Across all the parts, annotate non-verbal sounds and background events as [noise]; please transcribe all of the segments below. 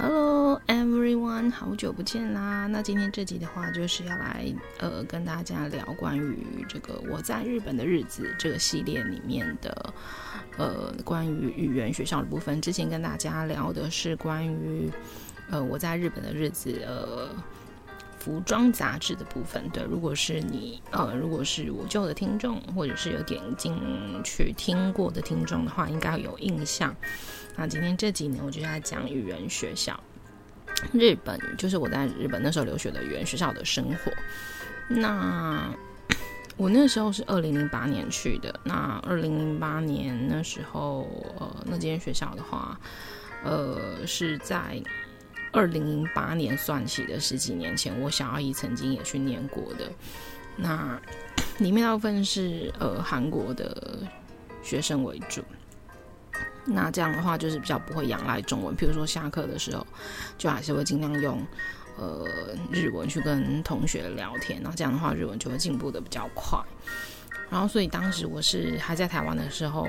Hello everyone，好久不见啦！那今天这集的话，就是要来呃跟大家聊关于这个我在日本的日子这个系列里面的呃关于语言学校的部分。之前跟大家聊的是关于呃我在日本的日子呃服装杂志的部分。对，如果是你呃如果是我旧的听众，或者是有点进去听过的听众的话，应该有印象。那今天这几年，我就在讲语言学校。日本就是我在日本那时候留学的语言学校的生活。那我那时候是二零零八年去的。那二零零八年那时候，呃，那间学校的话，呃，是在二零零八年算起的十几年前，我小阿姨曾经也去念过的。那 [clears throat] 里面大部分是呃韩国的学生为主。那这样的话，就是比较不会仰赖中文。譬如说下课的时候，就还是会尽量用呃日文去跟同学聊天。那这样的话，日文就会进步的比较快。然后，所以当时我是还在台湾的时候，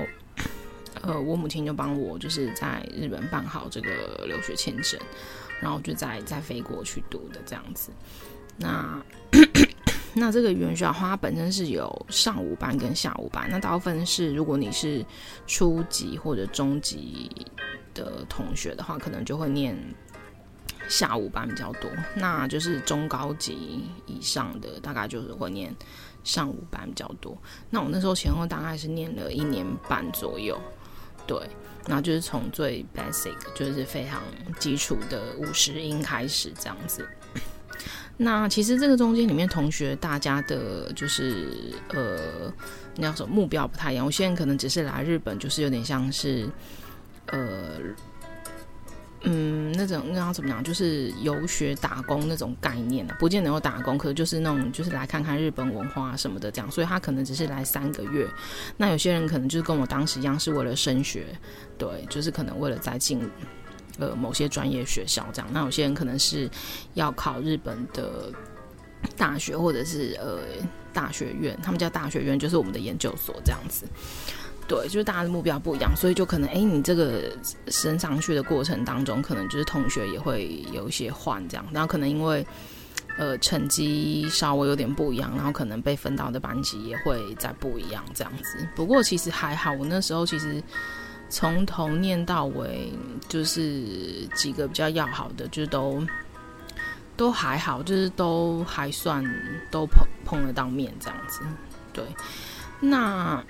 呃，我母亲就帮我就是在日本办好这个留学签证，然后就再再飞过去读的这样子。那。那这个语言学校它本身是有上午班跟下午班。那大部分是如果你是初级或者中级的同学的话，可能就会念下午班比较多。那就是中高级以上的，大概就是会念上午班比较多。那我那时候前后大概是念了一年半左右，对，那就是从最 basic 就是非常基础的五十音开始这样子。那其实这个中间里面，同学大家的就是呃，那叫什么目标不太一样。我现在可能只是来日本，就是有点像是呃，嗯，那种那要怎么讲，就是游学打工那种概念啊，不见得有打工，可能就是那种就是来看看日本文化什么的这样。所以他可能只是来三个月。那有些人可能就是跟我当时一样，是为了升学，对，就是可能为了再进。呃，某些专业学校这样，那有些人可能是要考日本的大学，或者是呃大学院，他们叫大学院，就是我们的研究所这样子。对，就是大家的目标不一样，所以就可能，哎，你这个升上去的过程当中，可能就是同学也会有一些换这样，然后可能因为呃成绩稍微有点不一样，然后可能被分到的班级也会再不一样这样子。不过其实还好，我那时候其实。从头念到尾，就是几个比较要好的，就都都还好，就是都还算都碰碰得到面这样子。对，那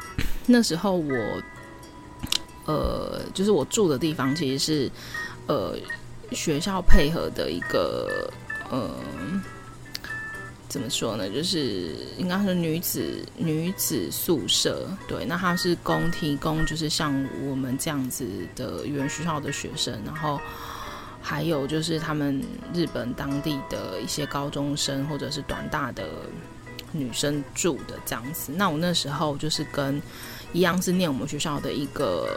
那时候我，呃，就是我住的地方其实是呃学校配合的一个呃。怎么说呢？就是应该是女子女子宿舍，对，那它是供提供，就是像我们这样子的语言学校的学生，然后还有就是他们日本当地的一些高中生或者是短大的女生住的这样子。那我那时候就是跟一样是念我们学校的一个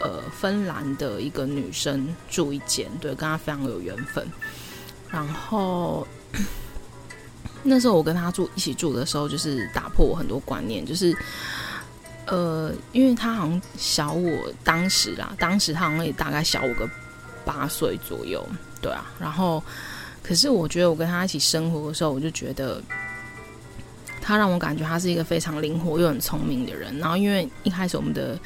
呃芬兰的一个女生住一间，对，跟她非常有缘分，然后。那时候我跟她住一起住的时候，就是打破我很多观念，就是，呃，因为他好像小我当时啦，当时他好像也大概小我个八岁左右，对啊。然后，可是我觉得我跟他一起生活的时候，我就觉得他让我感觉他是一个非常灵活又很聪明的人。然后，因为一开始我们的。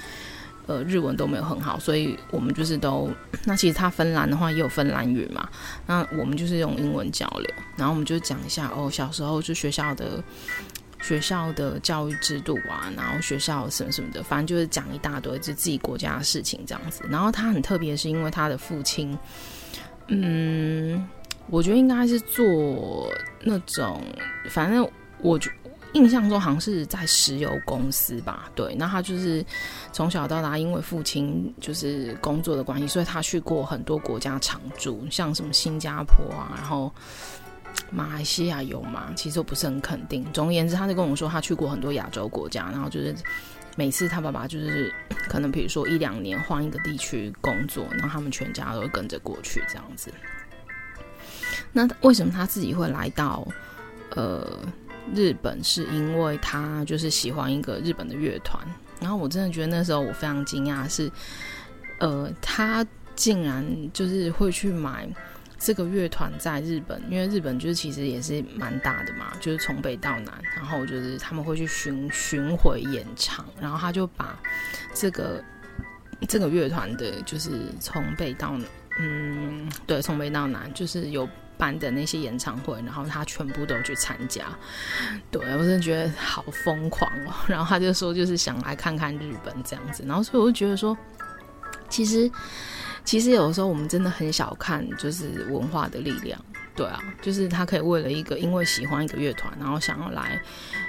呃，日文都没有很好，所以我们就是都，那其实他芬兰的话也有芬兰语嘛，那我们就是用英文交流，然后我们就讲一下哦，小时候就学校的 [laughs] 学校的教育制度啊，然后学校什么什么的，反正就是讲一大堆就自己国家的事情这样子。然后他很特别，是因为他的父亲，嗯，我觉得应该是做那种，反正我觉。印象中好像是在石油公司吧，对，那他就是从小到大，因为父亲就是工作的关系，所以他去过很多国家常住，像什么新加坡啊，然后马来西亚有吗？其实我不是很肯定。总而言之，他就跟我说他去过很多亚洲国家，然后就是每次他爸爸就是可能比如说一两年换一个地区工作，然后他们全家都会跟着过去这样子。那为什么他自己会来到呃？日本是因为他就是喜欢一个日本的乐团，然后我真的觉得那时候我非常惊讶是，呃，他竟然就是会去买这个乐团在日本，因为日本就是其实也是蛮大的嘛，就是从北到南，然后就是他们会去巡巡回演唱，然后他就把这个这个乐团的，就是从北到嗯，对，从北到南，就是有办的那些演唱会，然后他全部都去参加，对，我真的觉得好疯狂哦。然后他就说，就是想来看看日本这样子，然后所以我就觉得说，其实。其实有的时候我们真的很小看，就是文化的力量，对啊，就是他可以为了一个因为喜欢一个乐团，然后想要来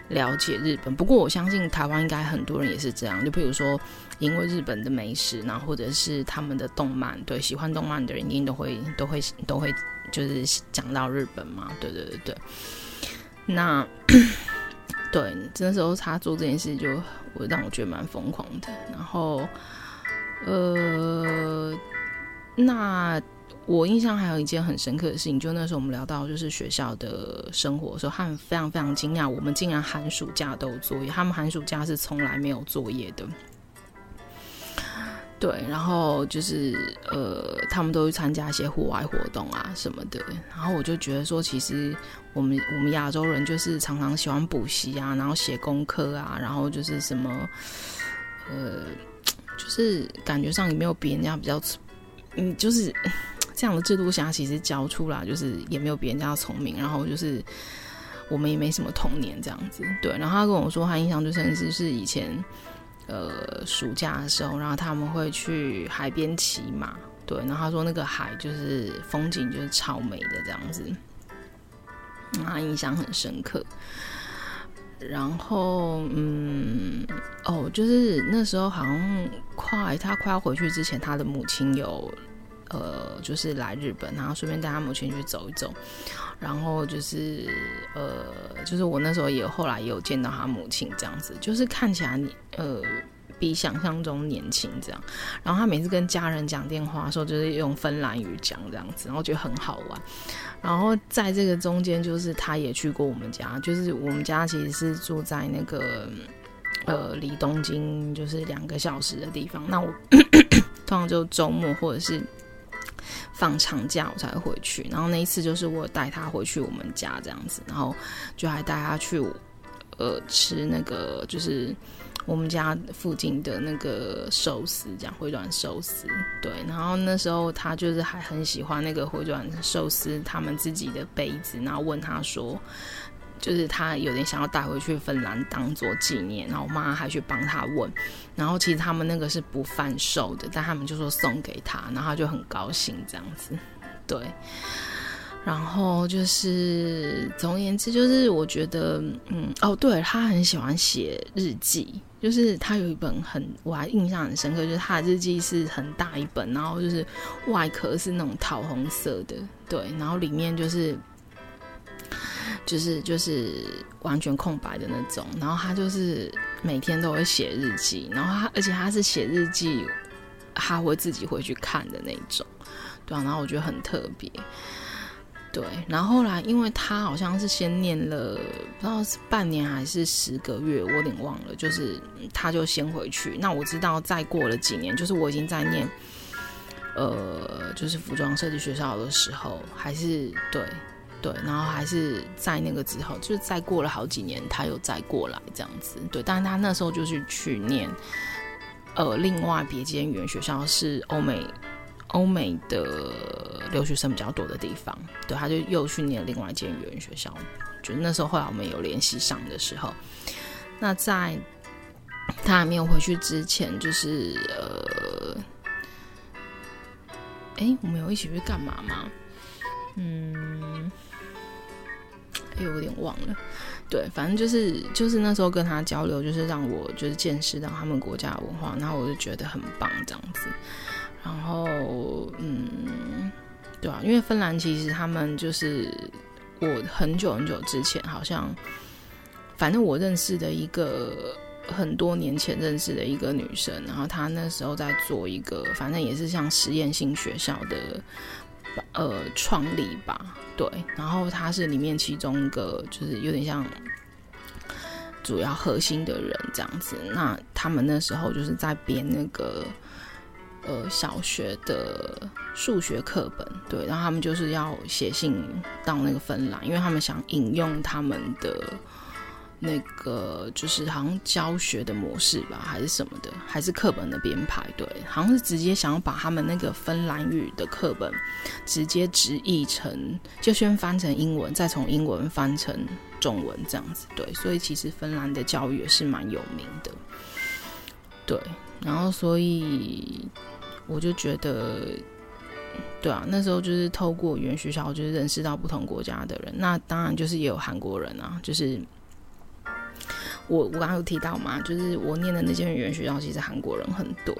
了解日本。不过我相信台湾应该很多人也是这样，就比如说因为日本的美食，然后或者是他们的动漫，对，喜欢动漫的人一定都会都会都会就是讲到日本嘛，对对对对。那对，那时候他做这件事就我让我觉得蛮疯狂的，然后呃。那我印象还有一件很深刻的事情，就那时候我们聊到就是学校的生活的时候，他们非常非常惊讶，我们竟然寒暑假都有作业，他们寒暑假是从来没有作业的。对，然后就是呃，他们都去参加一些户外活动啊什么的，然后我就觉得说，其实我们我们亚洲人就是常常喜欢补习啊，然后写功课啊，然后就是什么呃，就是感觉上也没有比人家比较。嗯，就是这样的制度下，其实教出来就是也没有别人家聪明，然后就是我们也没什么童年这样子。对，然后他跟我说，他印象最深是是以前呃暑假的时候，然后他们会去海边骑马。对，然后他说那个海就是风景就是超美的这样子，他印象很深刻。然后，嗯，哦，就是那时候好像快他快要回去之前，他的母亲有，呃，就是来日本，然后顺便带他母亲去走一走。然后就是，呃，就是我那时候也后来也有见到他母亲这样子，就是看起来你，呃。比想象中年轻，这样。然后他每次跟家人讲电话的时候，就是用芬兰语讲这样子，然后觉得很好玩。然后在这个中间，就是他也去过我们家，就是我们家其实是住在那个呃离东京就是两个小时的地方。那我 [coughs] 通常就周末或者是放长假我才会回去。然后那一次就是我带他回去我们家这样子，然后就还带他去呃吃那个就是。我们家附近的那个寿司，这样回转寿司，对。然后那时候他就是还很喜欢那个回转寿司他们自己的杯子，然后问他说，就是他有点想要带回去芬兰当做纪念。然后我妈还去帮他问，然后其实他们那个是不贩售的，但他们就说送给他，然后他就很高兴这样子，[laughs] 对。然后就是，总而言之，就是我觉得，嗯，哦，对，他很喜欢写日记，就是他有一本很，我还印象很深刻，就是他的日记是很大一本，然后就是外壳是那种桃红色的，对，然后里面就是，就是就是完全空白的那种，然后他就是每天都会写日记，然后他而且他是写日记，他会自己回去看的那种，对啊，然后我觉得很特别。对，然后后来，因为他好像是先念了，不知道是半年还是十个月，我有点忘了。就是他就先回去。那我知道，再过了几年，就是我已经在念，呃，就是服装设计学校的时候，还是对对，然后还是在那个之后，就是再过了好几年，他又再过来这样子。对，但是他那时候就是去念，呃，另外别间语言学校是欧美。欧美的留学生比较多的地方，对，他就又去念另外一间语言学校。就那时候，后来我们有联系上的时候，那在他还没有回去之前，就是呃，哎，我们有一起去干嘛吗？嗯，哎，我有点忘了。对，反正就是就是那时候跟他交流，就是让我就是见识到他们国家的文化，然后我就觉得很棒，这样子。然后，嗯，对啊，因为芬兰其实他们就是我很久很久之前，好像反正我认识的一个很多年前认识的一个女生，然后她那时候在做一个，反正也是像实验性学校的呃创立吧，对，然后他是里面其中一个，就是有点像主要核心的人这样子。那他们那时候就是在编那个。呃小学的数学课本，对，然后他们就是要写信到那个芬兰，因为他们想引用他们的。那个就是好像教学的模式吧，还是什么的，还是课本的编排？对，好像是直接想要把他们那个芬兰语的课本直接直译成，就先翻成英文，再从英文翻成中文这样子。对，所以其实芬兰的教育也是蛮有名的。对，然后所以我就觉得，对啊，那时候就是透过语言学校，就是认识到不同国家的人。那当然就是也有韩国人啊，就是。我我刚刚有提到嘛，就是我念的那间语言学校，其实韩国人很多。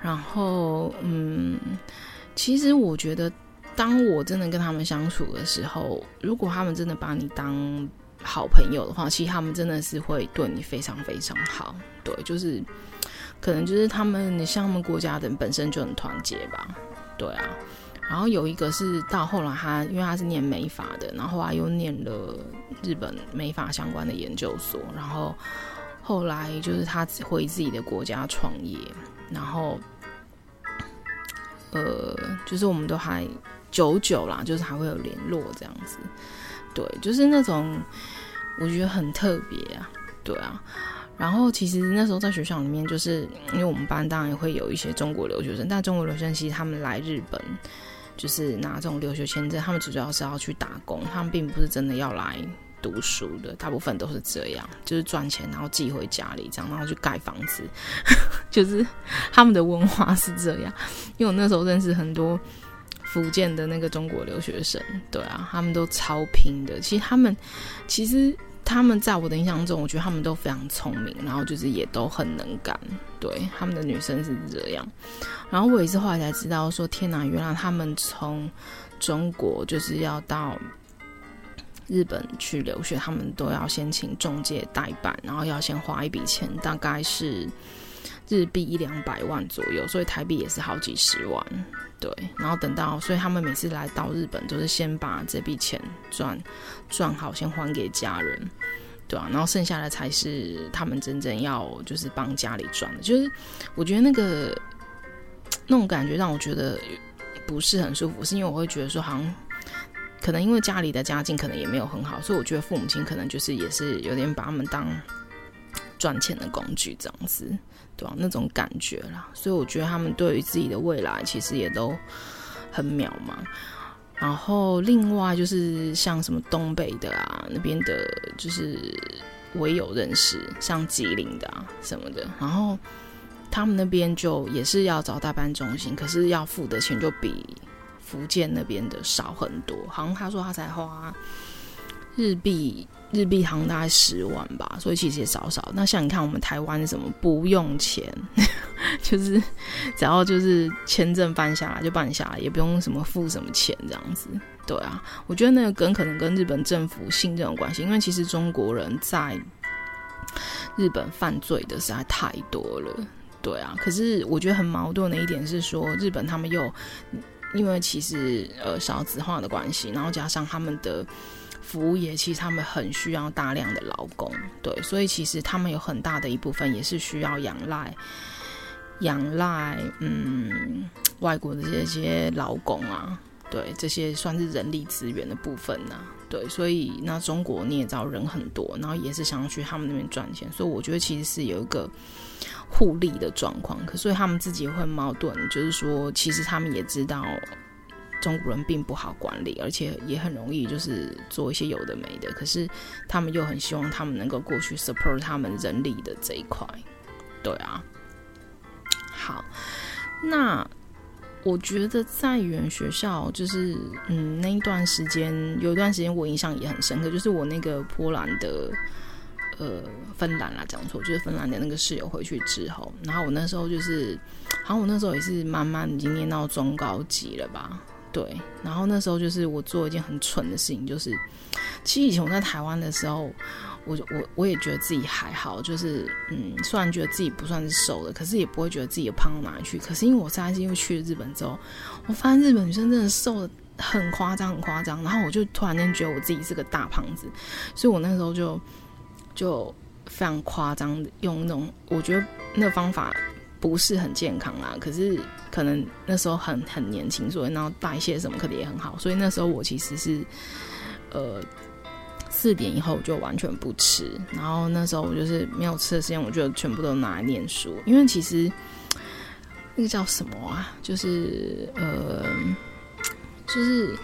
然后，嗯，其实我觉得，当我真的跟他们相处的时候，如果他们真的把你当好朋友的话，其实他们真的是会对你非常非常好。对，就是可能就是他们，你像他们国家的人本身就很团结吧。对啊。然后有一个是到后来他，因为他是念美法的，然后后来又念了日本美法相关的研究所，然后后来就是他回自己的国家创业，然后呃，就是我们都还久久啦，就是还会有联络这样子，对，就是那种我觉得很特别啊，对啊。然后其实那时候在学校里面，就是因为我们班当然也会有一些中国留学生，但中国留学生其实他们来日本。就是拿这种留学签证，他们主要是要去打工，他们并不是真的要来读书的，大部分都是这样，就是赚钱然后寄回家里这样，然后去盖房子，[laughs] 就是他们的文化是这样。因为我那时候认识很多福建的那个中国留学生，对啊，他们都超拼的。其实他们其实。他们在我的印象中，我觉得他们都非常聪明，然后就是也都很能干。对，他们的女生是这样。然后我也是后来才知道，说天哪，原来他们从中国就是要到日本去留学，他们都要先请中介代办，然后要先花一笔钱，大概是日币一两百万左右，所以台币也是好几十万。对，然后等到，所以他们每次来到日本，都是先把这笔钱赚赚好，先还给家人，对啊，然后剩下的才是他们真正要就是帮家里赚的。就是我觉得那个那种感觉让我觉得不是很舒服，是因为我会觉得说，好像可能因为家里的家境可能也没有很好，所以我觉得父母亲可能就是也是有点把他们当赚钱的工具这样子。那种感觉啦，所以我觉得他们对于自己的未来其实也都很渺茫。然后另外就是像什么东北的啊，那边的，就是我也有认识，像吉林的啊什么的。然后他们那边就也是要找代班中心，可是要付的钱就比福建那边的少很多。好像他说他才花日币。日币行大概十万吧，所以其实也少少。那像你看，我们台湾什么不用钱，[laughs] 就是只要就是签证办下来就办下来，也不用什么付什么钱这样子。对啊，我觉得那个跟可能跟日本政府信任有关系，因为其实中国人在日本犯罪的实在太多了。对啊，可是我觉得很矛盾的一点是说，日本他们又因为其实呃少子化的关系，然后加上他们的。服务业其实他们很需要大量的劳工，对，所以其实他们有很大的一部分也是需要仰赖仰赖嗯外国的这些劳工啊，对，这些算是人力资源的部分呐、啊，对，所以那中国你也知道人很多，然后也是想要去他们那边赚钱，所以我觉得其实是有一个互利的状况，可所以他们自己会矛盾，就是说其实他们也知道。中国人并不好管理，而且也很容易就是做一些有的没的。可是他们又很希望他们能够过去 support 他们人力的这一块。对啊，好，那我觉得在语言学校，就是嗯，那一段时间有一段时间我印象也很深刻，就是我那个波兰的呃芬兰啦，讲错，就是芬兰的那个室友回去之后，然后我那时候就是，好像我那时候也是慢慢已经念到中高级了吧。对，然后那时候就是我做一件很蠢的事情，就是其实以前我在台湾的时候，我我我也觉得自己还好，就是嗯，虽然觉得自己不算是瘦的，可是也不会觉得自己胖到哪里去。可是因为我现在是因为去了日本之后，我发现日本女生真的瘦的很夸张，很夸张。然后我就突然间觉得我自己是个大胖子，所以我那时候就就非常夸张的用那种，我觉得那方法。不是很健康啦。可是可能那时候很很年轻，所以然后代谢什么可能也很好，所以那时候我其实是呃四点以后就完全不吃，然后那时候我就是没有吃的时间，我就全部都拿来念书，因为其实那个叫什么啊，就是呃就是。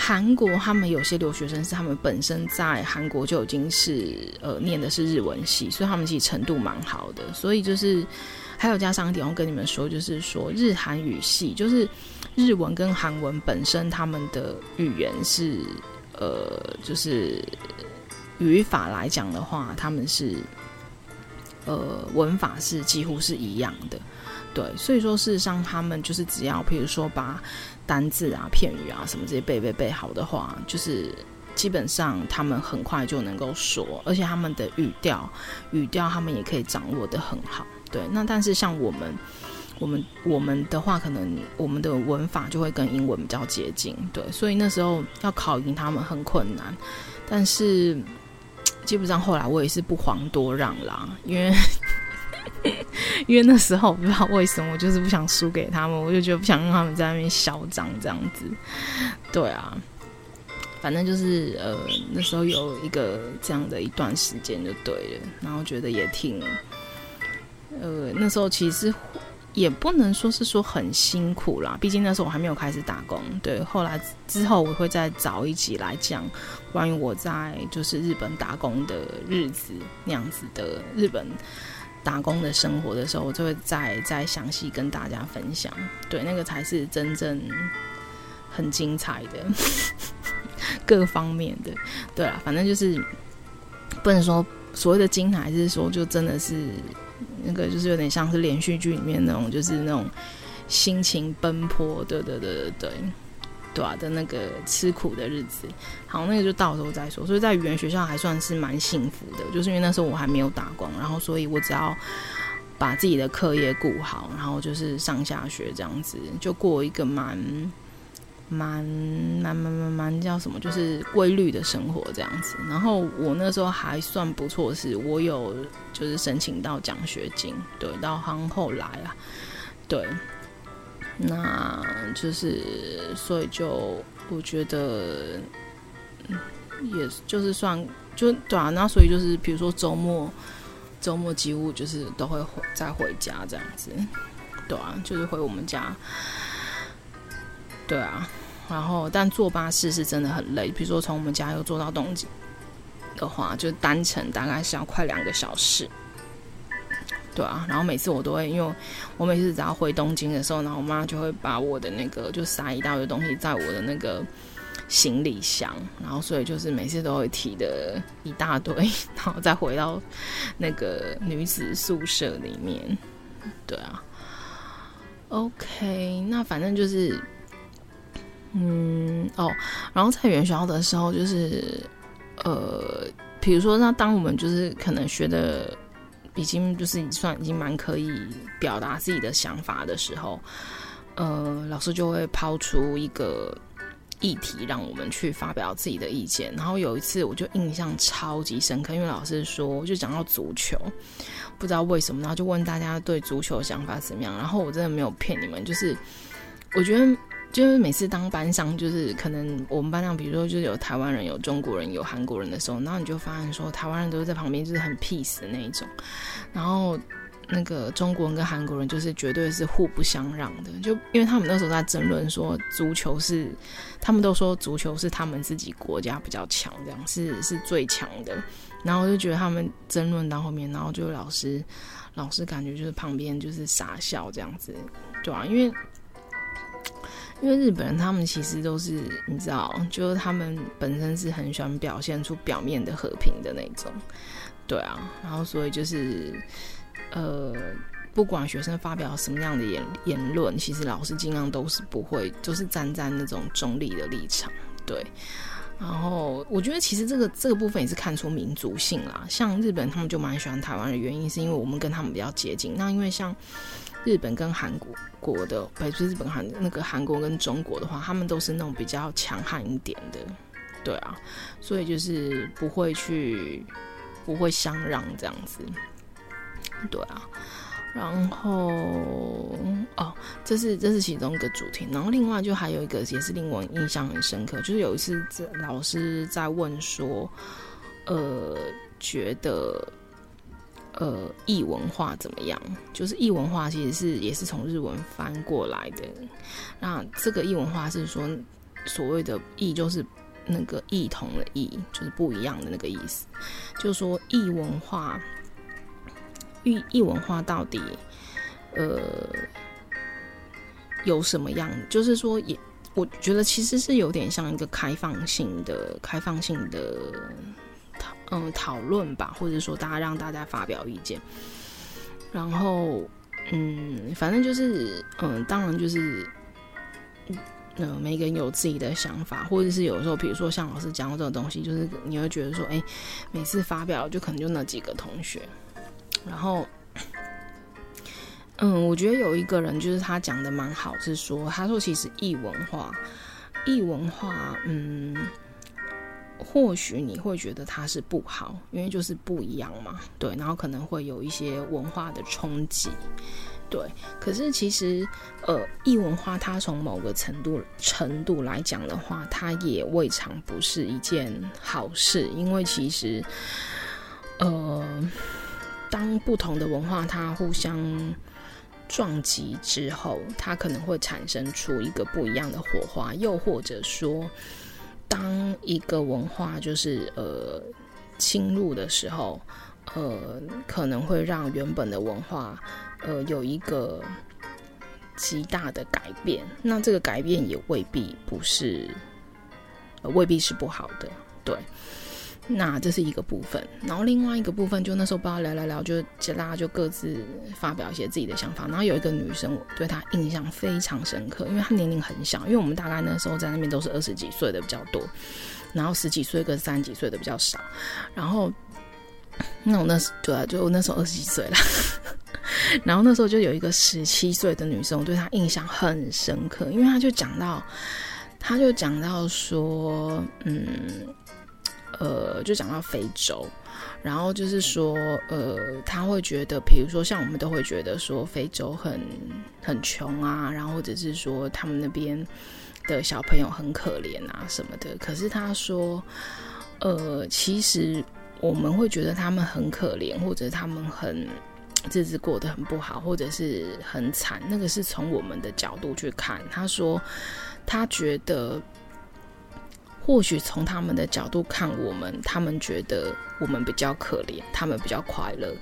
韩国他们有些留学生是他们本身在韩国就已经是呃念的是日文系，所以他们其实程度蛮好的。所以就是还有加上一点，我跟你们说，就是说日韩语系，就是日文跟韩文本身他们的语言是呃，就是语法来讲的话，他们是呃文法是几乎是一样的。对，所以说事实上他们就是只要，比如说把单字啊、片语啊什么这些背背背好的话，就是基本上他们很快就能够说，而且他们的语调、语调他们也可以掌握得很好。对，那但是像我们、我们、我们的话，可能我们的文法就会跟英文比较接近。对，所以那时候要考赢他们很困难，但是 [tsk] 基本上后来我也是不遑多让啦，因为。[laughs] 因为那时候我不知道为什么，我就是不想输给他们，我就觉得不想让他们在那边嚣张这样子。对啊，反正就是呃那时候有一个这样的一段时间就对了，然后觉得也挺呃那时候其实也不能说是说很辛苦啦，毕竟那时候我还没有开始打工。对，后来之后我会再找一集来讲关于我在就是日本打工的日子那样子的日本。打工的生活的时候，我就会再再详细跟大家分享。对，那个才是真正很精彩的 [laughs] 各方面的。对啊，反正就是不能说所谓的精彩，还是说就真的是那个，就是有点像是连续剧里面那种，就是那种心情奔波。对对对对对。的那个吃苦的日子，好，那个就到时候再说。所以在语言学校还算是蛮幸福的，就是因为那时候我还没有打工，然后所以我只要把自己的课业顾好，然后就是上下学这样子，就过一个蛮蛮蛮蛮蛮蛮叫什么，就是规律的生活这样子。然后我那时候还算不错，是我有就是申请到奖学金，对，到后后来啊，对。那就是，所以就我觉得，也就是算就对啊。那所以就是，比如说周末，周末几乎就是都会回再回家这样子，对啊，就是回我们家，对啊。然后，但坐巴士是真的很累，比如说从我们家又坐到东京的话，就单程大概是要快两个小时。对啊，然后每次我都会，因为我每次只要回东京的时候，然后我妈就会把我的那个就塞一大堆东西在我的那个行李箱，然后所以就是每次都会提的一大堆，然后再回到那个女子宿舍里面。对啊，OK，那反正就是，嗯，哦，然后在元宵的时候，就是呃，比如说那当我们就是可能学的。已经就是算已经蛮可以表达自己的想法的时候，呃，老师就会抛出一个议题让我们去发表自己的意见。然后有一次我就印象超级深刻，因为老师说就讲到足球，不知道为什么，然后就问大家对足球想法怎么样。然后我真的没有骗你们，就是我觉得。就是每次当班上，就是可能我们班上，比如说就是有台湾人、有中国人、有韩国人的时候，然后你就发现说，台湾人都是在旁边，就是很 peace 的那一种，然后那个中国人跟韩国人就是绝对是互不相让的，就因为他们那时候在争论说足球是，他们都说足球是他们自己国家比较强，这样是是最强的，然后我就觉得他们争论到后面，然后就老师老师感觉就是旁边就是傻笑这样子，对啊，因为。因为日本人他们其实都是你知道，就是他们本身是很喜欢表现出表面的和平的那种，对啊，然后所以就是呃，不管学生发表什么样的言言论，其实老师尽量都是不会，就是站在那种中立的立场，对。然后我觉得其实这个这个部分也是看出民族性啦，像日本他们就蛮喜欢台湾的原因，是因为我们跟他们比较接近。那因为像。日本跟韩国国的，不是日本韩那个韩国跟中国的话，他们都是那种比较强悍一点的，对啊，所以就是不会去不会相让这样子，对啊然后哦，这是这是其中一个主题。然后另外就还有一个也是令我印象很深刻，就是有一次老师在问说，呃，觉得呃异文化怎么样？就是异文化其实是也是从日文翻过来的。那这个异文化是说所谓的异就是那个异同的异，就是不一样的那个意思。就是说异文化。异异文化到底，呃，有什么样？就是说，也我觉得其实是有点像一个开放性的、开放性的嗯讨论吧，或者说大家让大家发表意见。然后，嗯，反正就是，嗯，当然就是，嗯、每个人有自己的想法，或者是有时候，比如说像老师讲的这种东西，就是你会觉得说，哎，每次发表就可能就那几个同学。然后，嗯，我觉得有一个人就是他讲的蛮好，是说他说其实异文化，异文化，嗯，或许你会觉得它是不好，因为就是不一样嘛，对，然后可能会有一些文化的冲击，对。可是其实，呃，异文化它从某个程度程度来讲的话，它也未尝不是一件好事，因为其实，呃。当不同的文化它互相撞击之后，它可能会产生出一个不一样的火花，又或者说，当一个文化就是呃侵入的时候，呃可能会让原本的文化呃有一个极大的改变。那这个改变也未必不是，呃，未必是不好的，对。那这是一个部分，然后另外一个部分，就那时候不知道聊聊聊，就大家就各自发表一些自己的想法。然后有一个女生，我对她印象非常深刻，因为她年龄很小，因为我们大概那时候在那边都是二十几岁的比较多，然后十几岁跟三十几岁的比较少。然后那我那时对啊，就我那时候二十几岁了，[laughs] 然后那时候就有一个十七岁的女生，我对她印象很深刻，因为她就讲到，她就讲到说，嗯。呃，就讲到非洲，然后就是说，呃，他会觉得，比如说像我们都会觉得说非洲很很穷啊，然后或者是说他们那边的小朋友很可怜啊什么的。可是他说，呃，其实我们会觉得他们很可怜，或者他们很日子过得很不好，或者是很惨，那个是从我们的角度去看。他说，他觉得。或许从他们的角度看我们，他们觉得我们比较可怜，他们比较快乐。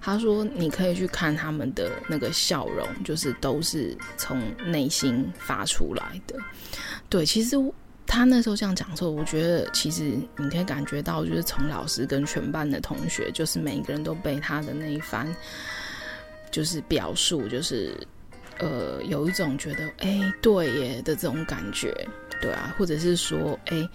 他说：“你可以去看他们的那个笑容，就是都是从内心发出来的。”对，其实他那时候这样讲的时候，我觉得其实你可以感觉到，就是从老师跟全班的同学，就是每一个人都被他的那一番就是表述，就是呃，有一种觉得“哎，对耶”的这种感觉。对啊，或者是说，哎，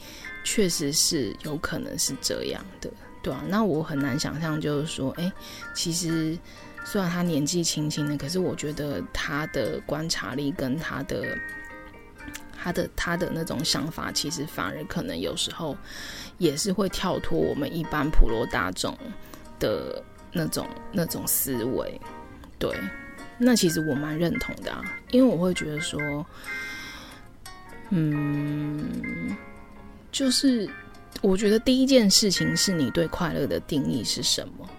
确实是有可能是这样的，对啊。那我很难想象，就是说，哎，其实虽然他年纪轻轻的，可是我觉得他的观察力跟他的他的他的那种想法，其实反而可能有时候也是会跳脱我们一般普罗大众的那种那种思维。对，那其实我蛮认同的啊，因为我会觉得说。嗯，就是我觉得第一件事情是你对快乐的定义是什么？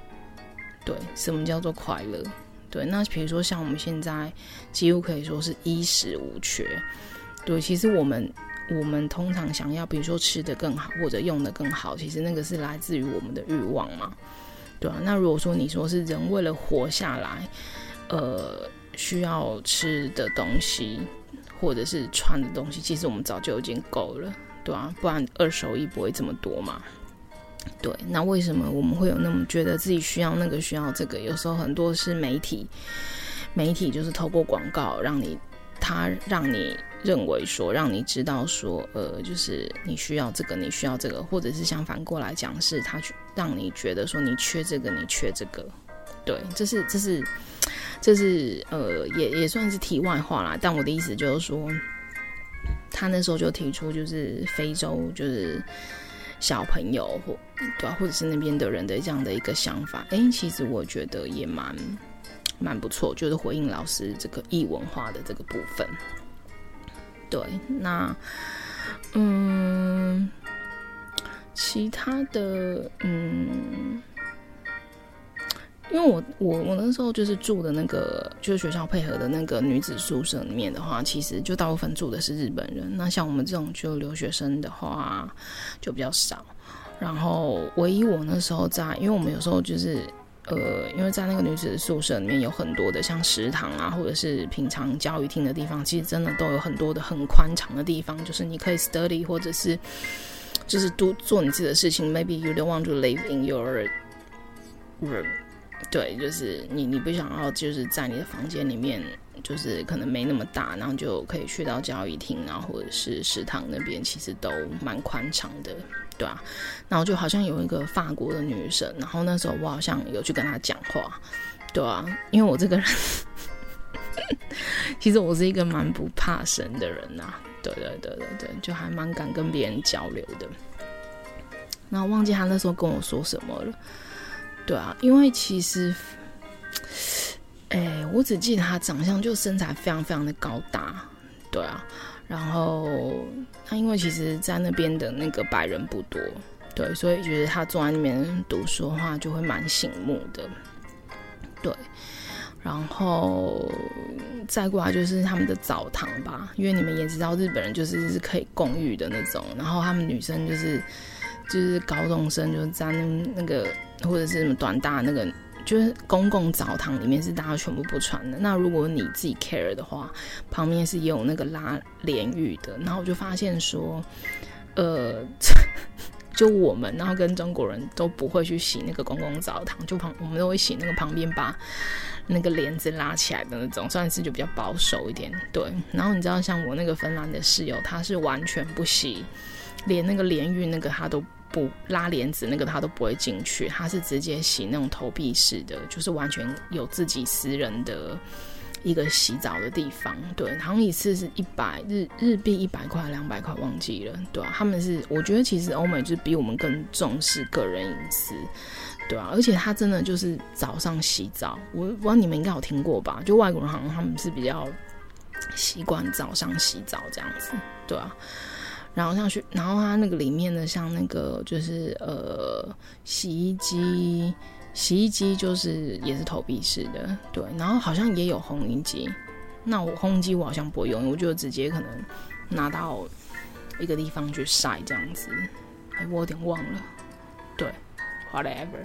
对，什么叫做快乐？对，那比如说像我们现在几乎可以说是衣食无缺。对，其实我们我们通常想要，比如说吃得更好或者用得更好，其实那个是来自于我们的欲望嘛。对啊，那如果说你说是人为了活下来，呃，需要吃的东西。或者是穿的东西，其实我们早就已经够了，对啊，不然二手衣不会这么多嘛。对，那为什么我们会有那么觉得自己需要那个需要这个？有时候很多是媒体，媒体就是透过广告让你，他让你认为说，让你知道说，呃，就是你需要这个，你需要这个，或者是相反过来讲，是他去让你觉得说你缺这个，你缺这个。对，这是这是。这是呃，也也算是题外话啦。但我的意思就是说，他那时候就提出，就是非洲就是小朋友或对啊，或者是那边的人的这样的一个想法。哎，其实我觉得也蛮蛮不错，就是回应老师这个异文化的这个部分。对，那嗯，其他的嗯。因为我我我那时候就是住的那个就是学校配合的那个女子宿舍里面的话，其实就大部分住的是日本人。那像我们这种就留学生的话就比较少。然后唯一我那时候在，因为我们有时候就是呃，因为在那个女子宿舍里面有很多的像食堂啊，或者是平常教育厅的地方，其实真的都有很多的很宽敞的地方，就是你可以 study 或者是就是都做你自己的事情。Maybe you don't want to live in your room. 对，就是你，你不想要，就是在你的房间里面，就是可能没那么大，然后就可以去到交易厅，然后或者是食堂那边，其实都蛮宽敞的，对啊。然后就好像有一个法国的女生，然后那时候我好像有去跟她讲话，对啊，因为我这个人，[laughs] 其实我是一个蛮不怕生的人呐、对对对对对，就还蛮敢跟别人交流的。然后忘记她那时候跟我说什么了。对啊，因为其实，哎，我只记得他长相就身材非常非常的高大，对啊，然后他因为其实，在那边的那个白人不多，对，所以觉得他坐在那边读书的话，就会蛮醒目的，对，然后再过来就是他们的澡堂吧，因为你们也知道日本人就是是可以共浴的那种，然后他们女生就是就是高中生就是在那那个。或者是什么短大那个，就是公共澡堂里面是大家全部不穿的。那如果你自己 care 的话，旁边是也有那个拉淋浴的。然后我就发现说，呃，[laughs] 就我们，然后跟中国人都不会去洗那个公共澡堂，就旁我们都会洗那个旁边把那个帘子拉起来的那种，算是就比较保守一点。对。然后你知道，像我那个芬兰的室友，他是完全不洗，连那个淋浴那个他都。不拉帘子那个他都不会进去，他是直接洗那种投币式的，就是完全有自己私人的一个洗澡的地方。对，好像一次是一百日日币一百块两百块忘记了。对啊，他们是我觉得其实欧美就是比我们更重视个人隐私，对啊，而且他真的就是早上洗澡，我不知道你们应该有听过吧？就外国人好像他们是比较习惯早上洗澡这样子，对啊。然后像去，然后它那个里面的像那个就是呃洗衣机，洗衣机就是也是投币式的，对。然后好像也有烘衣机，那我烘衣机我好像不会用，我就直接可能拿到一个地方去晒这样子。哎，我有点忘了，对，whatever，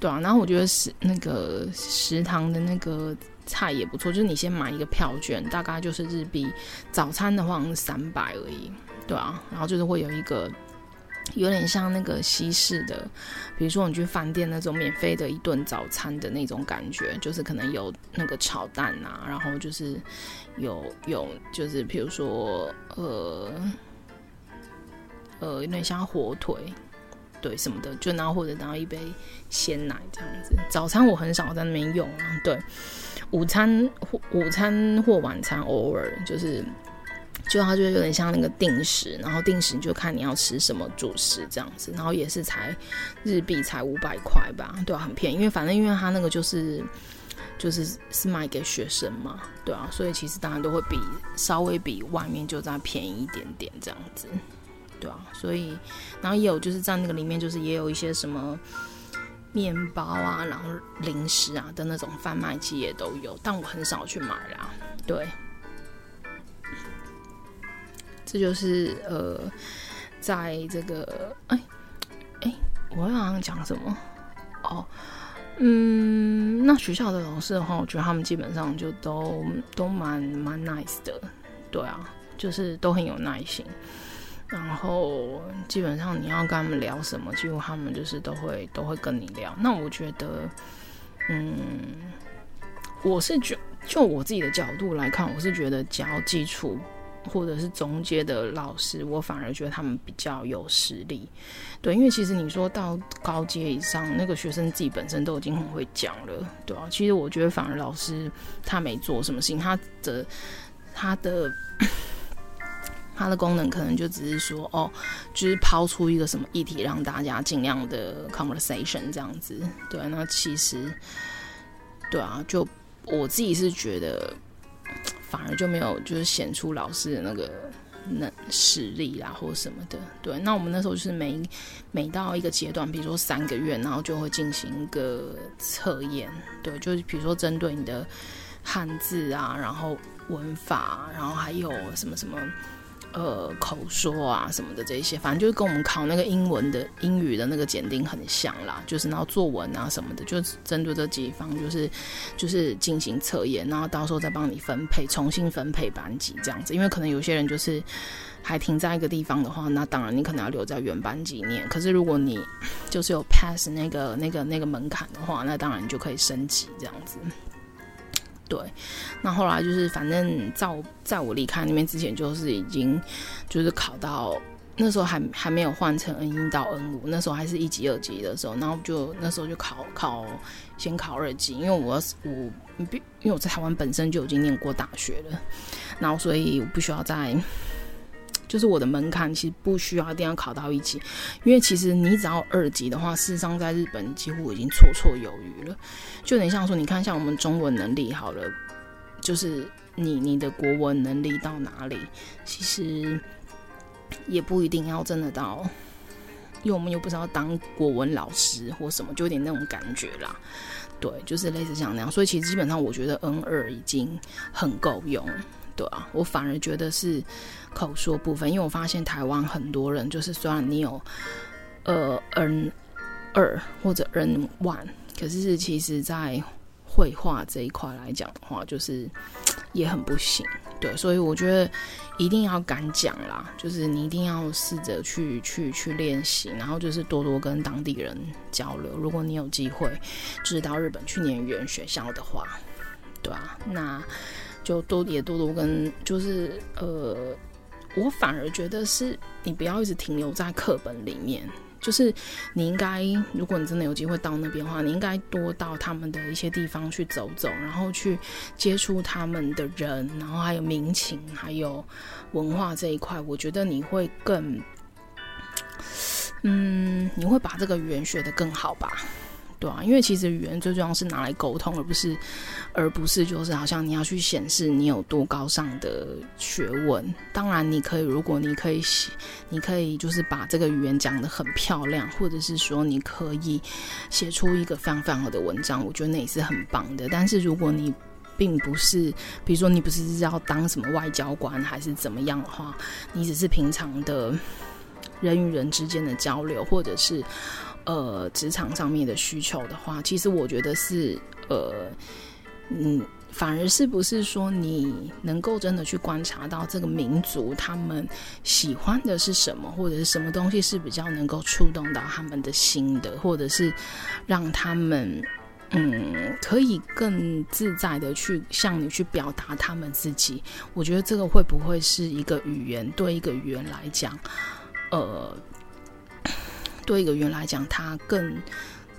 对啊。然后我觉得食那个食堂的那个菜也不错，就是你先买一个票券，大概就是日币，早餐的话是三百而已。对啊，然后就是会有一个有点像那个西式的，比如说你去饭店那种免费的一顿早餐的那种感觉，就是可能有那个炒蛋啊，然后就是有有就是比如说呃呃有点像火腿，对什么的，就然后或者然后一杯鲜奶这样子。早餐我很少在那边用啊，对，午餐或午餐或晚餐偶尔就是。就它就有点像那个定时，然后定时就看你要吃什么主食这样子，然后也是才日币才五百块吧，对啊，很便宜，因为反正因为它那个就是就是是卖给学生嘛，对啊，所以其实当然都会比稍微比外面就再便宜一点点这样子，对啊，所以然后也有就是在那个里面就是也有一些什么面包啊，然后零食啊的那种贩卖机也都有，但我很少去买啦，对。这就是呃，在这个哎哎，我好像讲什么哦，嗯，那学校的老师的话，我觉得他们基本上就都都蛮蛮 nice 的，对啊，就是都很有耐心，然后基本上你要跟他们聊什么，几乎他们就是都会都会跟你聊。那我觉得，嗯，我是觉就我自己的角度来看，我是觉得只要基础。或者是中阶的老师，我反而觉得他们比较有实力，对，因为其实你说到高阶以上，那个学生自己本身都已经很会讲了，对啊，其实我觉得反而老师他没做什么事情，他的他的他的功能可能就只是说，哦，就是抛出一个什么议题让大家尽量的 conversation 这样子，对，那其实对啊，就我自己是觉得，反而就没有就是显出老师的那个能实力啦，或什么的。对，那我们那时候就是每每到一个阶段，比如说三个月，然后就会进行一个测验。对，就是比如说针对你的汉字啊，然后文法，然后还有什么什么。呃，口说啊什么的这些，反正就是跟我们考那个英文的英语的那个检定很像啦，就是然后作文啊什么的，就针对这几方就是就是进行测验，然后到时候再帮你分配，重新分配班级这样子。因为可能有些人就是还停在一个地方的话，那当然你可能要留在原班级念。可是如果你就是有 pass 那个那个那个门槛的话，那当然你就可以升级这样子。对，那后来就是，反正在我在我离开那边之前，就是已经就是考到那时候还还没有换成 N 一到 N 五，那时候还是一级二级的时候，然后就那时候就考考先考二级，因为我我因为我在台湾本身就已经念过大学了，然后所以我不需要再。就是我的门槛其实不需要一定要考到一级，因为其实你只要二级的话，事实上在日本几乎已经绰绰有余了。就等像说，你看像我们中文能力好了，就是你你的国文能力到哪里，其实也不一定要真的到，因为我们又不是要当国文老师或什么，就有点那种感觉啦。对，就是类似像那样，所以其实基本上我觉得 N 二已经很够用。对啊，我反而觉得是口说部分，因为我发现台湾很多人就是，虽然你有呃 N 二或者 N one，可是其实在绘画这一块来讲的话，就是也很不行。对，所以我觉得一定要敢讲啦，就是你一定要试着去去去练习，然后就是多多跟当地人交流。如果你有机会就是到日本去念语言学校的话，对啊，那。就多也多多跟就是呃，我反而觉得是你不要一直停留在课本里面，就是你应该，如果你真的有机会到那边的话，你应该多到他们的一些地方去走走，然后去接触他们的人，然后还有民情，还有文化这一块，我觉得你会更，嗯，你会把这个语言学得更好吧。对啊，因为其实语言最重要是拿来沟通，而不是，而不是就是好像你要去显示你有多高尚的学问。当然，你可以，如果你可以写，你可以就是把这个语言讲得很漂亮，或者是说你可以写出一个非常非常好的文章，我觉得那也是很棒的。但是如果你并不是，比如说你不是要当什么外交官还是怎么样的话，你只是平常的人与人之间的交流，或者是。呃，职场上面的需求的话，其实我觉得是呃，嗯，反而是不是说你能够真的去观察到这个民族他们喜欢的是什么，或者是什么东西是比较能够触动到他们的心的，或者是让他们嗯可以更自在的去向你去表达他们自己。我觉得这个会不会是一个语言，对一个语言来讲，呃。对一个语言来讲，它更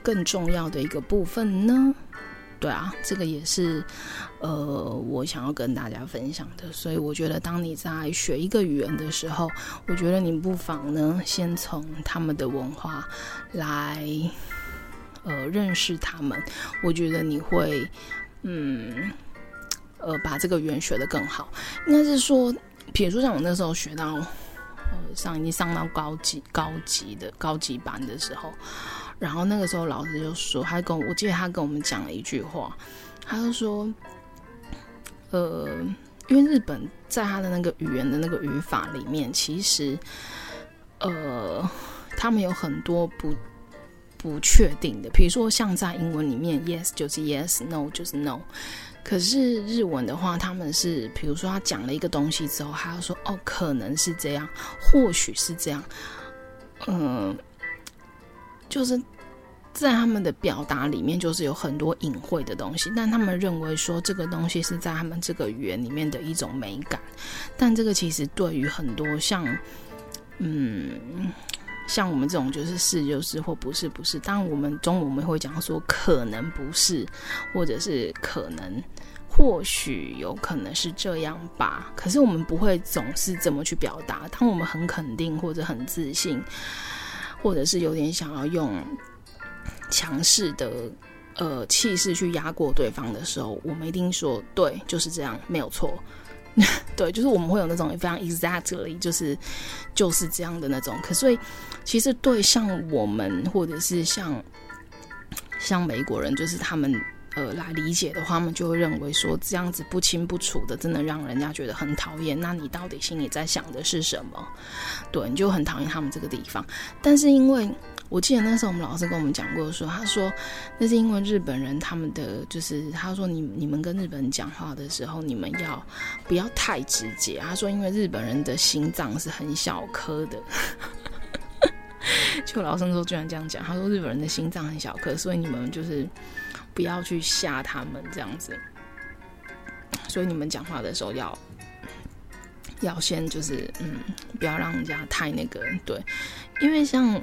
更重要的一个部分呢？对啊，这个也是呃，我想要跟大家分享的。所以我觉得，当你在学一个语言的时候，我觉得你不妨呢，先从他们的文化来呃认识他们。我觉得你会嗯呃把这个语言学得更好。应该是说，比如说像我那时候学到。呃，上已经上到高级、高级的高级班的时候，然后那个时候老师就说，他跟我，我记得他跟我们讲了一句话，他就说，呃，因为日本在他的那个语言的那个语法里面，其实，呃，他们有很多不不确定的，比如说像在英文里面，yes 就是 yes，no 就是 no。可是日文的话，他们是，比如说他讲了一个东西之后，他要说哦，可能是这样，或许是这样，嗯，就是在他们的表达里面，就是有很多隐晦的东西，但他们认为说这个东西是在他们这个语言里面的一种美感，但这个其实对于很多像，嗯。像我们这种就是是就是或不是不是，当我们中文我们会讲说可能不是，或者是可能或许有可能是这样吧。可是我们不会总是这么去表达。当我们很肯定或者很自信，或者是有点想要用强势的呃气势去压过对方的时候，我们一定说对，就是这样，没有错。[laughs] 对，就是我们会有那种非常 exactly，就是就是这样的那种。可所以其实对像我们或者是像像美国人，就是他们。呃，来理解的话，他们就会认为说这样子不清不楚的，真的让人家觉得很讨厌。那你到底心里在想的是什么？对，你就很讨厌他们这个地方。但是因为我记得那时候我们老师跟我们讲过说，他说那是因为日本人他们的就是他说你你们跟日本人讲话的时候，你们要不要太直接？他说因为日本人的心脏是很小颗的。[laughs] 就老师说居然这样讲，他说日本人的心脏很小颗，所以你们就是。不要去吓他们这样子，所以你们讲话的时候要要先就是嗯，不要让人家太那个对，因为像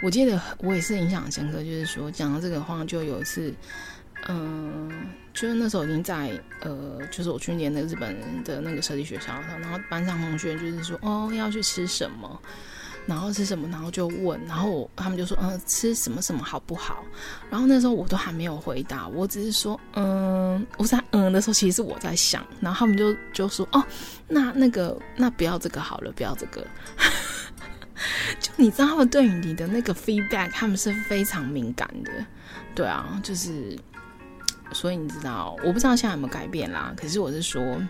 我记得我也是印象很深刻，就是说讲到这个话，就有一次，嗯、就是那时候已经在呃，就是我去年的日本的那个设计学校，然后班上同学就是说哦要去吃什么。然后吃什么？然后就问，然后我他们就说，嗯，吃什么什么好不好？然后那时候我都还没有回答，我只是说，嗯，我在嗯的时候，其实是我在想。然后他们就就说，哦，那那个那不要这个好了，不要这个。[laughs] 就你知道他们对于你的那个 feedback，他们是非常敏感的。对啊，就是，所以你知道，我不知道现在有没有改变啦。可是我是说，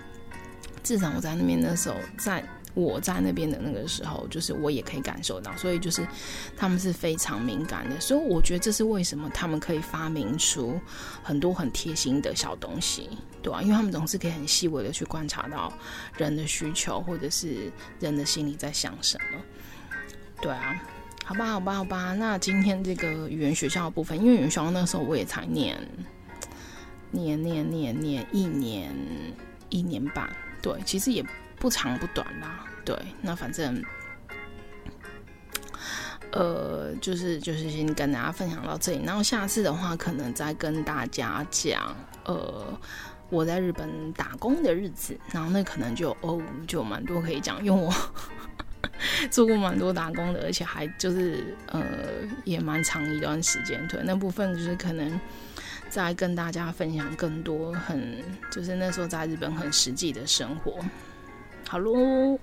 至少我在那边的时候在。我在那边的那个时候，就是我也可以感受到，所以就是他们是非常敏感的，所以我觉得这是为什么他们可以发明出很多很贴心的小东西，对啊，因为他们总是可以很细微的去观察到人的需求，或者是人的心里在想什么，对啊，好吧，好吧，好吧，那今天这个语言学校的部分，因为语言学校那个时候我也才念念念念念一年一年半，对，其实也不长不短啦。对，那反正，呃，就是就是先跟大家分享到这里，然后下次的话，可能再跟大家讲，呃，我在日本打工的日子，然后那可能就哦，就蛮多可以讲，因为我 [laughs] 做过蛮多打工的，而且还就是呃，也蛮长一段时间，对，那部分就是可能再跟大家分享更多很，就是那时候在日本很实际的生活。好喽，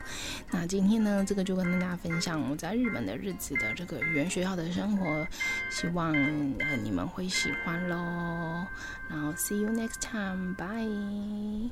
那今天呢，这个就跟大家分享我在日本的日子的这个语言学校的生活，希望呃你们会喜欢喽。然后 see you next time，bye。